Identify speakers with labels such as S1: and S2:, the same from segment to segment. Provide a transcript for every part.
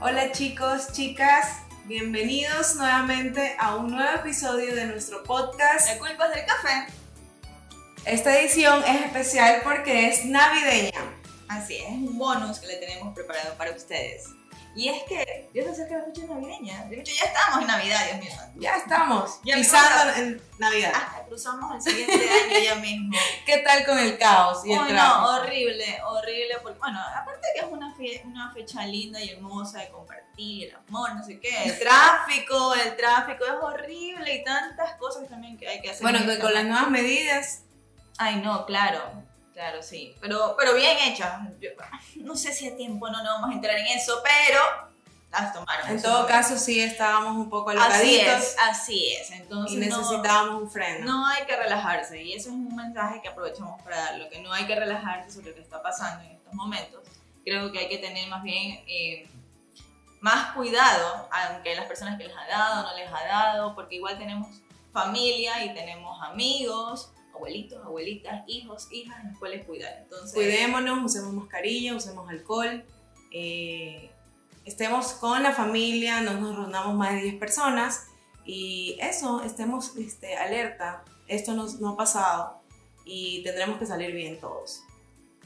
S1: Hola chicos, chicas, bienvenidos nuevamente a un nuevo episodio de nuestro podcast.
S2: ¿De culpas del café?
S1: Esta edición es especial porque es navideña.
S2: Así es, un bonus que le tenemos preparado para ustedes. Y es que ya se acerca la fecha navideña. De hecho, ya estamos en Navidad, Dios mío.
S1: Ya estamos
S2: Ya
S1: pisando en Navidad.
S2: Hasta cruzamos el siguiente año ya mismo.
S1: ¿Qué tal con el caos y el tráfico?
S2: no, horrible, horrible. Porque, bueno, aparte que es una, fe- una fecha linda y hermosa de compartir, el amor, no sé qué. El tráfico, el tráfico es horrible y tantas cosas también que hay que hacer.
S1: Bueno, con las nuevas medidas,
S2: Ay, no, claro, claro, sí. Pero, pero bien hechas. Yo- no sé si a tiempo no nos vamos a entrar en eso, pero las tomaron.
S1: en todo caso sí estábamos un poco
S2: Así
S1: alocaditos
S2: es, así es. Entonces,
S1: y
S2: no-
S1: necesitábamos un freno.
S2: no, hay que relajarse. Y eso es un mensaje que aprovechamos para darlo, que no hay que relajarse sobre lo que está pasando en estos momentos. Creo que hay que tener más bien eh, más cuidado, aunque las personas que les ha dado, no les ha dado, porque igual tenemos familia y tenemos amigos, abuelitos, abuelitas, hijos, hijas, en los cuales cuidar. Entonces,
S1: Cuidémonos, usemos mascarilla, usemos alcohol, eh, estemos con la familia, no nos reunamos más de 10 personas y eso, estemos este, alerta, esto no, no ha pasado y tendremos que salir bien todos.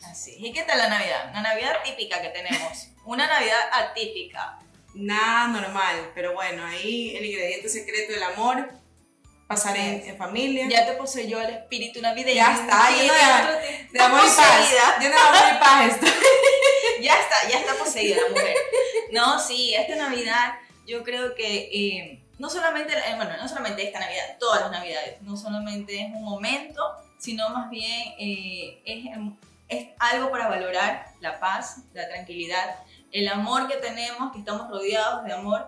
S2: Así. ¿Y qué tal la Navidad? Una Navidad típica que tenemos. Una Navidad atípica.
S1: Nada normal, pero bueno, ahí el ingrediente secreto del amor, pasar en, en familia.
S2: Ya te poseyó el espíritu navideño.
S1: Ya está, lleno de- amor y paz. Yo de amor y paz estoy.
S2: Ya está, ya está poseída la mujer. No, sí, esta Navidad yo creo que eh, no solamente, eh, bueno, no solamente esta Navidad, todas las Navidades, no solamente es un momento, sino más bien eh, es, es algo para valorar la paz, la tranquilidad, el amor que tenemos, que estamos rodeados de amor.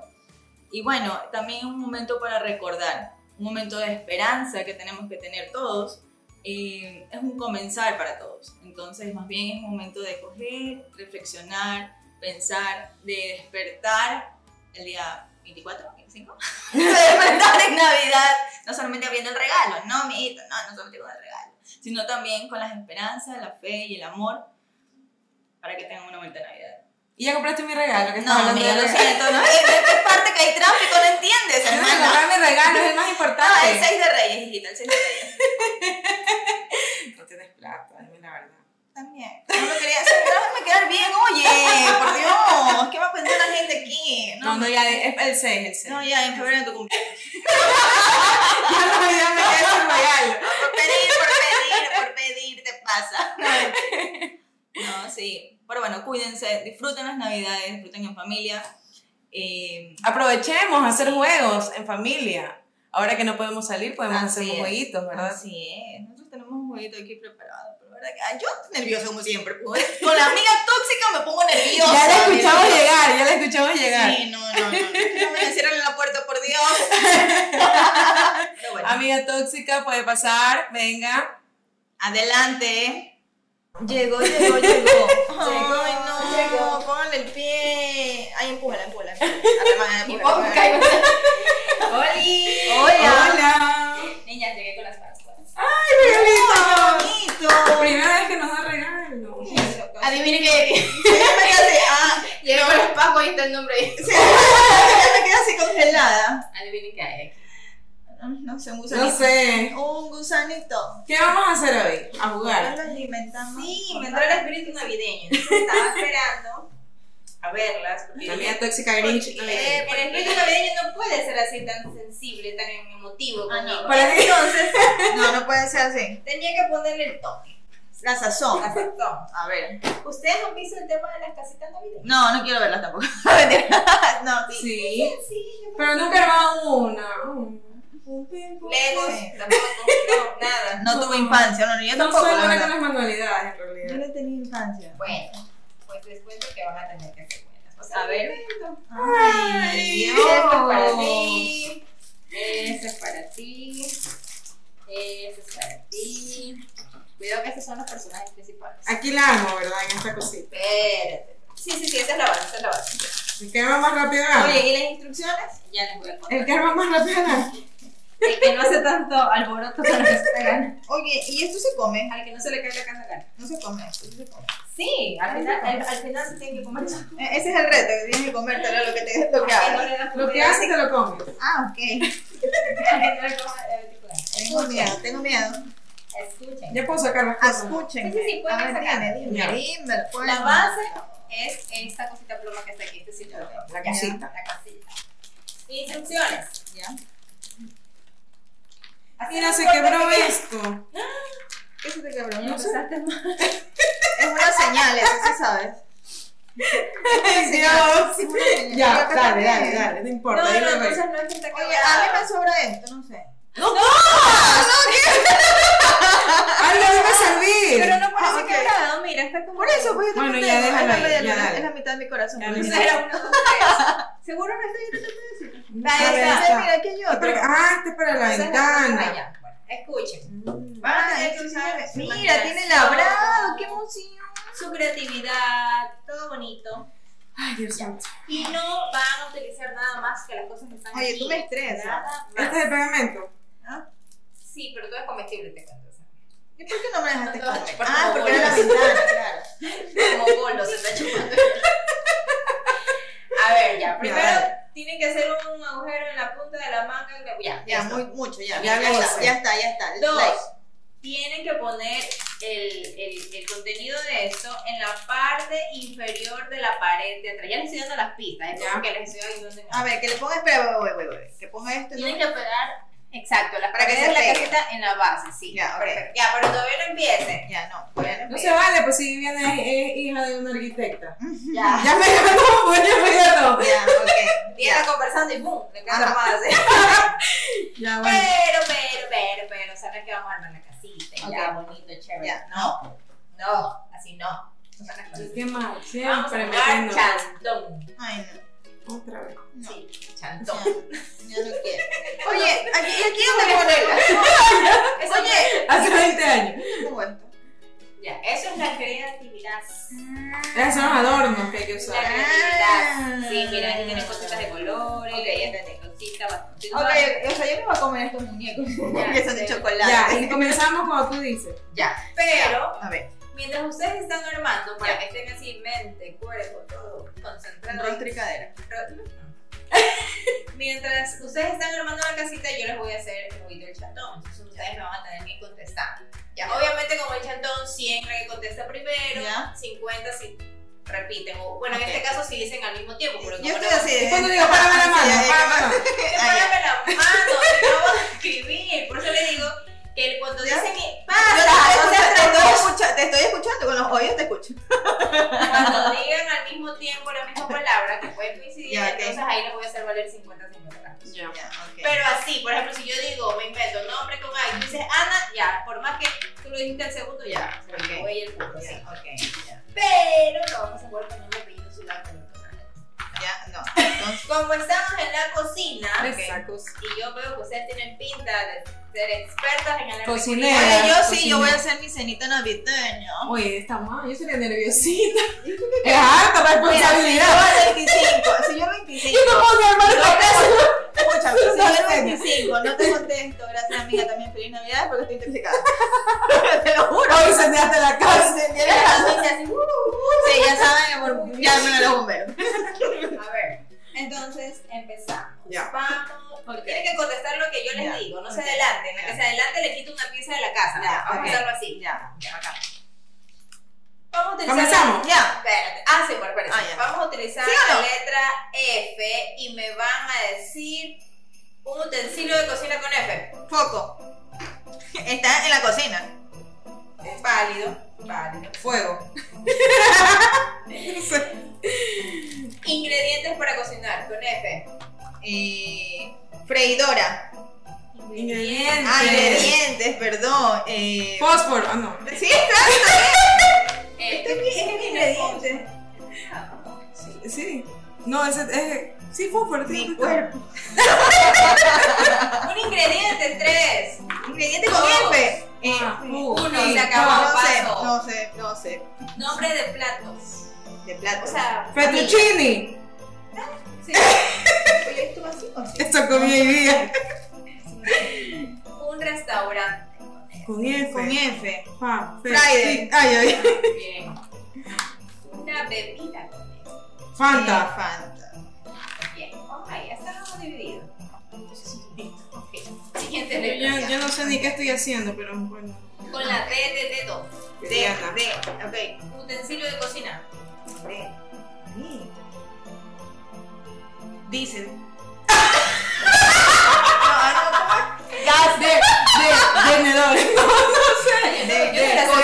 S2: Y bueno, también es un momento para recordar, un momento de esperanza que tenemos que tener todos. eh, es un comenzar para todos. Entonces, más bien es un momento de coger, reflexionar, pensar, de despertar el día 24, 25. de despertar en Navidad, no solamente abriendo el regalo, no, mi hijito, no, no solamente con el regalo, sino también con las esperanzas, la fe y el amor para que tengan una bonita Navidad.
S1: ¿Y ya compraste mi regalo? que estás
S2: No,
S1: hablando
S2: mira,
S1: de
S2: lo siento, ¿no? Es es parte que hay tráfico, no entiendes,
S1: que
S2: hermana.
S1: comprar mi regalo, es el más
S2: Ah,
S1: importante.
S2: el 6 de Reyes, hijita, el 6 de Reyes.
S1: No tienes plata, dime la verdad.
S2: También. No me quería, déjame quedar bien, oye, por Dios, ¿qué va a pensar la gente aquí?
S1: No, no, ya es el 6, el 6.
S2: No, ya, en febrero de tu cumpleaños.
S1: ya no, ya me quedé sin regalo.
S2: Por pedir, por pedir, por pedir, te pasa. No, sí. Pero bueno, cuídense, disfruten las navidades, disfruten en familia. Eh,
S1: Aprovechemos a hacer juegos en familia. Ahora que no podemos salir, podemos
S2: Así
S1: hacer
S2: es.
S1: jueguitos, ¿verdad?
S2: Así es. Nosotros tenemos un jueguito aquí preparado, pero verdad que yo estoy nerviosa como siempre. pues. Con la amiga tóxica me pongo nerviosa.
S1: ya la escuchamos
S2: nerviosa.
S1: llegar, ya la escuchamos llegar.
S2: Sí, no, no, no. No me cierren la puerta, por Dios. Pero bueno,
S1: Amiga tóxica, puede pasar, venga.
S2: adelante. Llegó, llegó, llegó. Ay, no.
S1: Llegó.
S2: Póngale el pie. Ay, empújala, empújala. empújala.
S3: Y
S2: Empújala,
S3: poco
S2: empújala.
S3: caigo. ¡Oli!
S2: Hola.
S1: Hola.
S3: Niñas, llegué con las Pascuas.
S1: ¡Ay, regalito!
S2: bonito!
S1: Primera vez que nos da regalo.
S3: Adivinen qué.
S2: Yo me quedé así, ah,
S3: Llegué con las Pascuas y está el nombre ahí.
S2: sí, yo me quedé así congelada.
S3: Adivinen qué hay aquí.
S2: No, sé, un gusanito.
S1: No sé.
S2: Un gusanito.
S1: ¿Qué vamos a hacer hoy? A jugar.
S2: Lo alimentamos.
S3: Sí, me entró el espíritu navideño. Estaba esperando a verlas. porque-
S1: La amiga tóxica Grinch.
S3: porque,
S1: no
S3: eh, el espíritu navideño no puede ser así tan sensible, tan emotivo
S2: Ah, no.
S1: Para.
S2: Entonces, no, no puede ser así.
S3: Tenía que ponerle el toque.
S2: La sazón.
S3: La sazón.
S2: A ver.
S3: ¿Ustedes han visto el tema de las casitas navideñas?
S2: No, no quiero verla tampoco. No, sí.
S1: Sí.
S3: Sí.
S1: Pero nunca armado una.
S3: Tampoco, no, nada.
S2: No tuve infancia, no, yo
S1: No
S2: tampoco.
S1: soy
S2: la
S1: buena con las manualidades en
S2: Yo
S1: realidad.
S2: no tenía infancia.
S3: Bueno, pues les cuento que van a tener que hacer buenas. O sea,
S2: A ver.
S1: Ay,
S3: Esto es para
S1: Dios.
S3: ti. Ese es para ti. Ese es para ti. Cuidado que esos son los personajes principales.
S1: Aquí la amo, ¿verdad? En esta cosita.
S3: Espérate. Sí, sí, sí, esa es la base, esa es la base.
S1: El que arma más rápido gana.
S2: Oye, ¿y las instrucciones?
S3: Ya les voy a contar.
S1: El que arma más rápido gana.
S3: El que no hace tanto alboroto con lo que se te gana.
S2: Oye, ¿y esto se come?
S3: Al que no se le cae la casa gana.
S2: No se come, esto sí se come.
S3: Sí, al final, al, al final se tiene que comer.
S2: Eh, Ese es el reto, que tienes que comértelo lo que te lo que
S3: no
S2: hagas.
S1: Lo que
S3: comida.
S1: hace te lo comes.
S2: Ah, ok. Tengo miedo, tengo miedo.
S3: Escuchen.
S1: Ya puedo sacar las cosas.
S2: Escuchen.
S3: Sí, sí, sí, pueden sacar.
S2: dime, dime, pues.
S3: La base es esta cosita pluma que está aquí, este sitio
S1: La casita.
S3: La casita. Instrucciones.
S2: ¿Ya?
S1: Mira,
S3: no
S1: se quebró
S3: que-
S1: esto.
S2: ¿Qué se te quebró?
S3: No
S2: No sé.
S3: empezaste mal.
S2: Es una señal, eso sí sabes.
S1: Ay, Dios. Ya, dale, dale, dale. No
S3: No,
S1: importa.
S3: no, entonces
S1: ve.
S3: no es que
S2: Oye, a mí me sobra esto, no sé.
S1: Algo debe servir.
S3: Pero no parece
S2: Ah, ok.
S3: quebrado, mira, está como...
S2: Por eso, pues yo te
S1: Bueno, ya
S2: es
S1: déjalo
S2: es la mitad de mi corazón.
S1: No
S3: tres. ¿Seguro no está yo te decir?
S2: Mira,
S1: Ah, este es para la ventana.
S3: Bueno, escuchen. Van
S2: Ah,
S3: a tener que usar
S2: Mira, tiene labrado, qué emoción.
S3: Su creatividad, todo bonito.
S1: Ay, Dios mío.
S3: Y no van a utilizar nada más que las cosas que están
S2: Oye,
S3: aquí.
S2: tú me estresas.
S3: Nada más.
S1: Este es el pegamento.
S2: ¿Ah?
S3: Sí, pero todo es comestible, te cuento.
S2: ¿Y por qué no me dejaste
S3: No, no, por
S2: Ah, porque era la ventana, claro.
S3: Como bolo se está chupando. A ver, ya. Primero
S2: dale.
S3: tienen que hacer un agujero en la punta de la manga. Ya,
S2: Ya, muy, mucho, ya.
S1: Ya
S2: Ya, está, ya está, ya está.
S3: Dos,
S2: Like.
S3: tienen que poner el, el, el contenido de esto en la parte inferior de la pared de atrás. Ya les estoy dando las pistas, es como que les estoy
S2: A ver, que le ponga, espera, wey, wey, wey, que ponga esto.
S3: Tienen
S2: ¿no?
S3: que pegar, exacto, las
S2: Para que se
S3: la
S2: pegue.
S3: casita en la base, sí.
S2: Ya, ok.
S3: perfecto. Ya, pero todavía no empiece.
S2: Ya, no, todavía
S1: No
S2: no
S1: se vale, pues si viene es hija de una arquitecta.
S3: Ya.
S1: Ya me ganó, pues ya me ganó.
S2: Ya, ok.
S3: Conversando y ¡pum! Le.
S1: Ya, bueno.
S3: Pero, pero, pero, pero, ¿sabes que vamos a armar la casita? Ya, bonito, chévere.
S2: Ya.
S3: No, no, así no. No cosas.
S1: Qué mal,
S3: Vamos a
S1: siempre metiendo.
S3: chantón.
S2: Ay, no.
S1: Otra vez.
S2: no.
S3: Sí, chantón.
S2: ya no quiero. Oye, aquí, aquí dónde ponerla.
S3: Eso
S2: Oye,
S1: Hace 20 años.
S2: ¿cómo esto?
S3: Ya, eso es la creatividad.
S1: Esos son los adornos que hay que
S3: La creatividad. Sí, mira, aquí tienen cositas de colores.
S2: Ok, ya.
S3: Cositas.
S2: Ok, o sea, yo me voy a comer estos muñecos que son de chocolate.
S1: Ya, y comenzamos como tú dices.
S2: Ya.
S3: Pero,
S2: A ver,
S3: mientras ustedes están armando, para que estén así, mente, cuerpo, todo concentrado.
S2: rostro y cadera.
S3: Mientras ustedes están armando la casita, yo les voy a hacer el juguito del chantón. Entonces ustedes me van a tener que contestar. Ya, obviamente chantón, 100 la que contesta primero,
S2: Ya.
S3: 50 si repiten. O, bueno,
S2: Ok.
S3: en este caso si dicen al mismo tiempo. Pero
S2: Yo estoy así.
S1: Cuando digo, párame la mano,
S2: Sí,
S1: párame la mano.
S3: que párame la mano, no voy a escribir. Por eso le digo que cuando
S2: Ya.
S3: dicen
S2: Yo
S3: pasa,
S2: te, estoy escuchando, con los oídos te escucho.
S3: cuando digan al mismo tiempo la misma palabra, que pueden coincidir,
S2: Ya, ok.
S3: entonces ahí les voy a hacer valer 50-50.
S1: Ya.
S2: Ya, ok.
S3: Pero así, por ejemplo, si yo digo, me invento nombre con A y tú dices Ana, ya, por más que lo dijiste al segundo, ya, se lo
S2: Ok.
S3: llevo ahí el punto, sí.
S2: Ya, ok, ya.
S3: Pero no vamos a jugar con nombre, apellido, ciudad, con el personaje.
S2: Ya, no. Entonces,
S3: Como estamos en la cocina,
S1: Sacos.
S3: y yo veo que ustedes tienen pinta de ser expertas en el
S1: Cocinera.
S2: oye, yo sí, yo voy a hacer mi cenita navideña.
S1: Oye, está mal, yo sería nerviosita. Es harta
S2: Mira, si yo
S1: responsabilidad.
S2: al 25, si yo al 25,
S1: Yo no puedo armar
S2: yo al
S1: Dale.
S2: 25 no te contesto, gracias amiga, también feliz Navidad porque estoy intoxicada. te lo juro.
S1: Hoy incendiaste la casa.
S2: Incendié
S3: y
S2: la casa.
S3: dice así, "Uh".
S2: Sí, ya saben, llamen a los bomberos.
S3: A ver, entonces empezamos.
S1: Ya.
S3: Vamos. Tienen que contestar lo que yo les
S2: Ya.
S3: digo, no se
S2: Ok.
S3: adelanten. La
S2: Ya.
S3: que se adelante le quito una pieza de la casa.
S2: Ya,
S3: Vamos
S2: ok.
S3: a hacerlo así.
S2: Ya, ya, acá.
S3: Vamos a utilizar.
S1: ¿Comenzamos?
S2: Ya.
S3: Espérate. Ah, sí, bueno, espérate.
S2: Ah.
S3: Vamos a utilizar
S2: ¿Sí no?
S3: la letra F y me van a decir un utensilio de cocina con F.
S2: Foco. Está en la cocina.
S3: Es válido. Válido.
S1: Fuego.
S3: Ingredientes para cocinar con F.
S2: Eh, freidora.
S1: Ingredientes.
S2: Ah, ingredientes, perdón. Eh,
S1: Fósforo. Ah, no.
S2: sí, claro.
S3: Eh,
S2: Este es mi- es mi ingrediente.
S1: Sí. sí. No, ese es. Sí, fósforo.
S2: Mi cuerpo.
S3: Un ingrediente, tres.
S2: Ingrediente con
S3: Dos.
S2: F. Eh,
S1: Ah, uh,
S3: Uno,
S1: sí.
S3: se acabó.
S1: Ah,
S2: no sé,
S3: paso.
S2: no sé, no sé.
S3: Nombre de platos.
S2: De plato.
S3: O sea,
S1: Fettuccini.
S3: sí.
S2: Oye, ¿esto va así o así?
S1: Esto comí hoy día.
S3: restaurante.
S1: Con F.
S2: Con F.
S1: Fe-
S2: Friday.
S1: sí. Ay, ay.
S3: Bien. Una bebida con F.
S1: Fanta.
S2: Fanta.
S3: Bien. Ok, ya estamos divididos. Listo. Ok. Siguiente
S1: Yo,
S3: letra.
S1: yo- yo no sé ni qué estoy haciendo, pero bueno.
S3: Con la D de dedo.
S2: D. D. Ok.
S3: Utensilio de cocina.
S2: D. Diesel.
S1: Gas de, de.
S2: De, de,
S3: era
S2: con
S3: así,
S2: D.
S3: con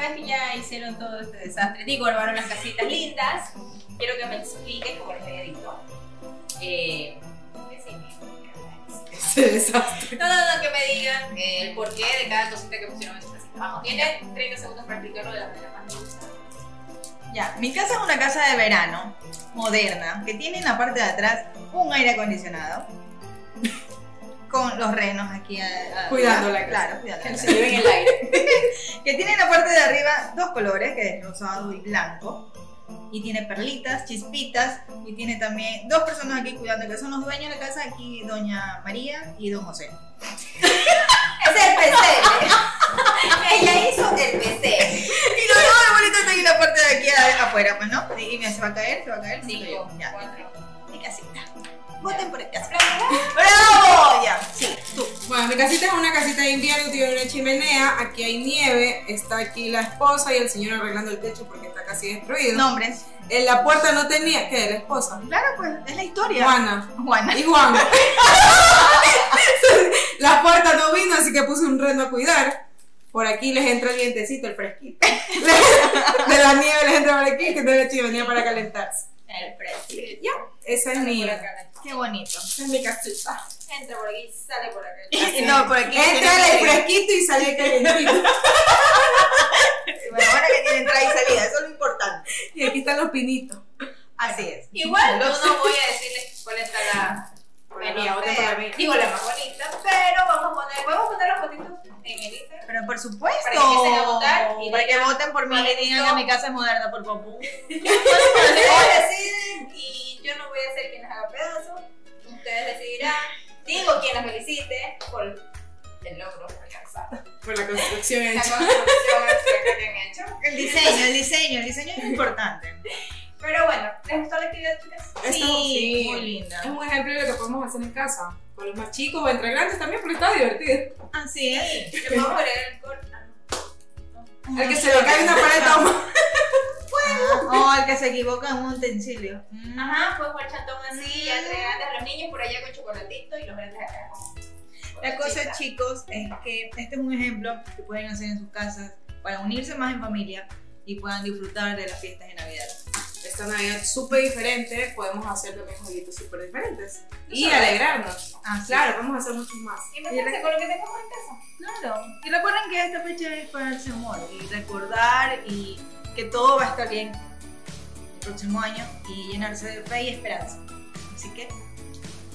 S3: vez que ya hicieron todo este desastre, digo, armaron las casitas lindas, quiero que me expliquen, como les había dicho, eh.
S1: Ese desastre.
S3: no, no, no, que me digan eh, el porqué de cada cosita que pusieron en su casita. Vamos, tienen 30 segundos para explicarlo de la manera más justa.
S2: Ya, mi casa es una casa de verano, moderna, que tiene en la parte de atrás un aire acondicionado. Con los renos aquí a- a-
S1: Cuidando la casa.
S2: Claro, cuidando la
S3: Que se lleven el aire.
S2: Que tiene en la parte de arriba dos colores, que es rosado y blanco. Y tiene perlitas, chispitas. Y tiene también dos personas aquí cuidando, que son los dueños de la casa. Aquí doña María y don José.
S3: Es el PC. Ella hizo el PC.
S2: Y los dos abuelitos están en la parte de aquí afuera, pues, ¿no? Y mira, se va a caer, se va a caer.
S3: Cinco.
S2: Ya,
S3: cuatro.
S2: mi casita. Voten por el. ¡Bravo! Ya, sí, tú.
S1: Bueno, mi casita es una casita de invierno, tiene una chimenea, aquí hay nieve, está aquí la esposa y el señor arreglando el techo porque está casi destruido.
S2: Nombres.
S1: En la puerta no tenía, ¿qué? La esposa.
S2: Claro, pues, es la historia.
S1: Juana.
S2: Juana.
S1: Y Juan. la puerta no vino, así que puse un reno a cuidar. Por aquí les entra el vientecito, el fresquito. De la nieve les entra por aquí, que tiene la chimenea para calentarse.
S3: El PC.
S1: Ya, esa es
S3: Sale
S1: mi, esa.
S2: Qué bonito.
S1: es mi casita.
S3: Entra por aquí, sale por acá.
S2: No, por aquí.
S1: Entra el fresquito y sale el calentito.
S2: Bueno, ahora que tiene entrada y salida, eso es lo importante.
S1: Y aquí están los pinitos.
S2: Así es.
S3: Igual yo no voy a decirles cuál está la
S1: Venía, voten por mí.
S3: digo la más bonita, pero vamos a poner, podemos poner los fotitos en el Instagram.
S2: Pero por supuesto.
S3: Para que empiecen a votar y
S2: Para que voten por mí y digan que mi casa es moderna, por favor.
S3: Ustedes deciden y yo no voy a ser quien les haga pedazo. Ustedes decidirán. Digo quien las felicite por el logro alcanzado.
S1: Por la construcción
S3: La
S1: hecha.
S3: construcción extra que han hecho.
S2: El diseño, el diseño, el diseño es importante.
S3: Pero bueno, ¿les gustó la actividad, chicas?
S1: Esto-
S2: Sí, muy linda.
S1: Es un ejemplo de lo que podemos hacer en casa. Con los más chicos o entre grandes también, porque está divertido.
S2: Así es.
S3: Le podemos agregar el corte.
S1: El que se le cae una pared toma.
S2: O el que se equivoca en un utensilio.
S3: Ajá, pues jugar chantón así, ya entre grandes los niños por allá con chocolatito y los grandes acá.
S2: La cosa, chicos, es que este es un ejemplo que pueden hacer en sus casas para unirse más en familia y puedan disfrutar de las fiestas de Navidad.
S1: Esta Navidad súper diferente, podemos hacer también jueguitos súper diferentes. Y
S3: Eso
S1: alegrarnos.
S2: Ah,
S1: claro, vamos a hacer muchos más.
S3: Imagínense con lo que tengamos en casa.
S2: Claro. Y recuerden que esta fecha es para darse amor y recordar y que todo va a estar bien el próximo año y llenarse de fe y esperanza. Así que,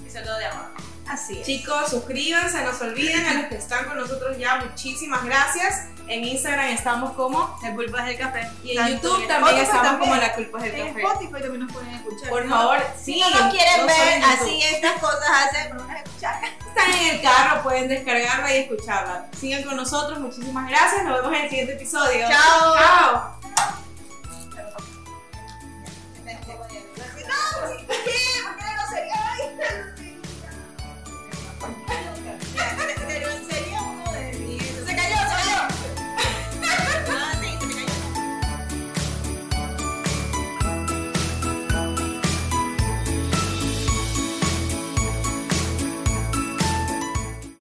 S3: Y todo de amor.
S2: así es.
S1: Chicos, suscríbanse, no se olviden. A los que están con nosotros ya, muchísimas gracias. En Instagram estamos como.
S2: El culpa es del café.
S1: Y en YouTube
S2: en
S1: también estamos
S2: también.
S1: como La Culpa es del
S2: En
S1: Café.
S2: Spotify también nos pueden escuchar.
S1: Por favor,
S2: no,
S1: sí.
S2: si no nos quieren
S1: no
S2: ver así estas cosas hacen, nos escuchar.
S1: están en el carro, pueden descargarla y escucharla. Sigan con nosotros, muchísimas gracias. Nos vemos en el siguiente episodio.
S2: Chao.
S1: Chao.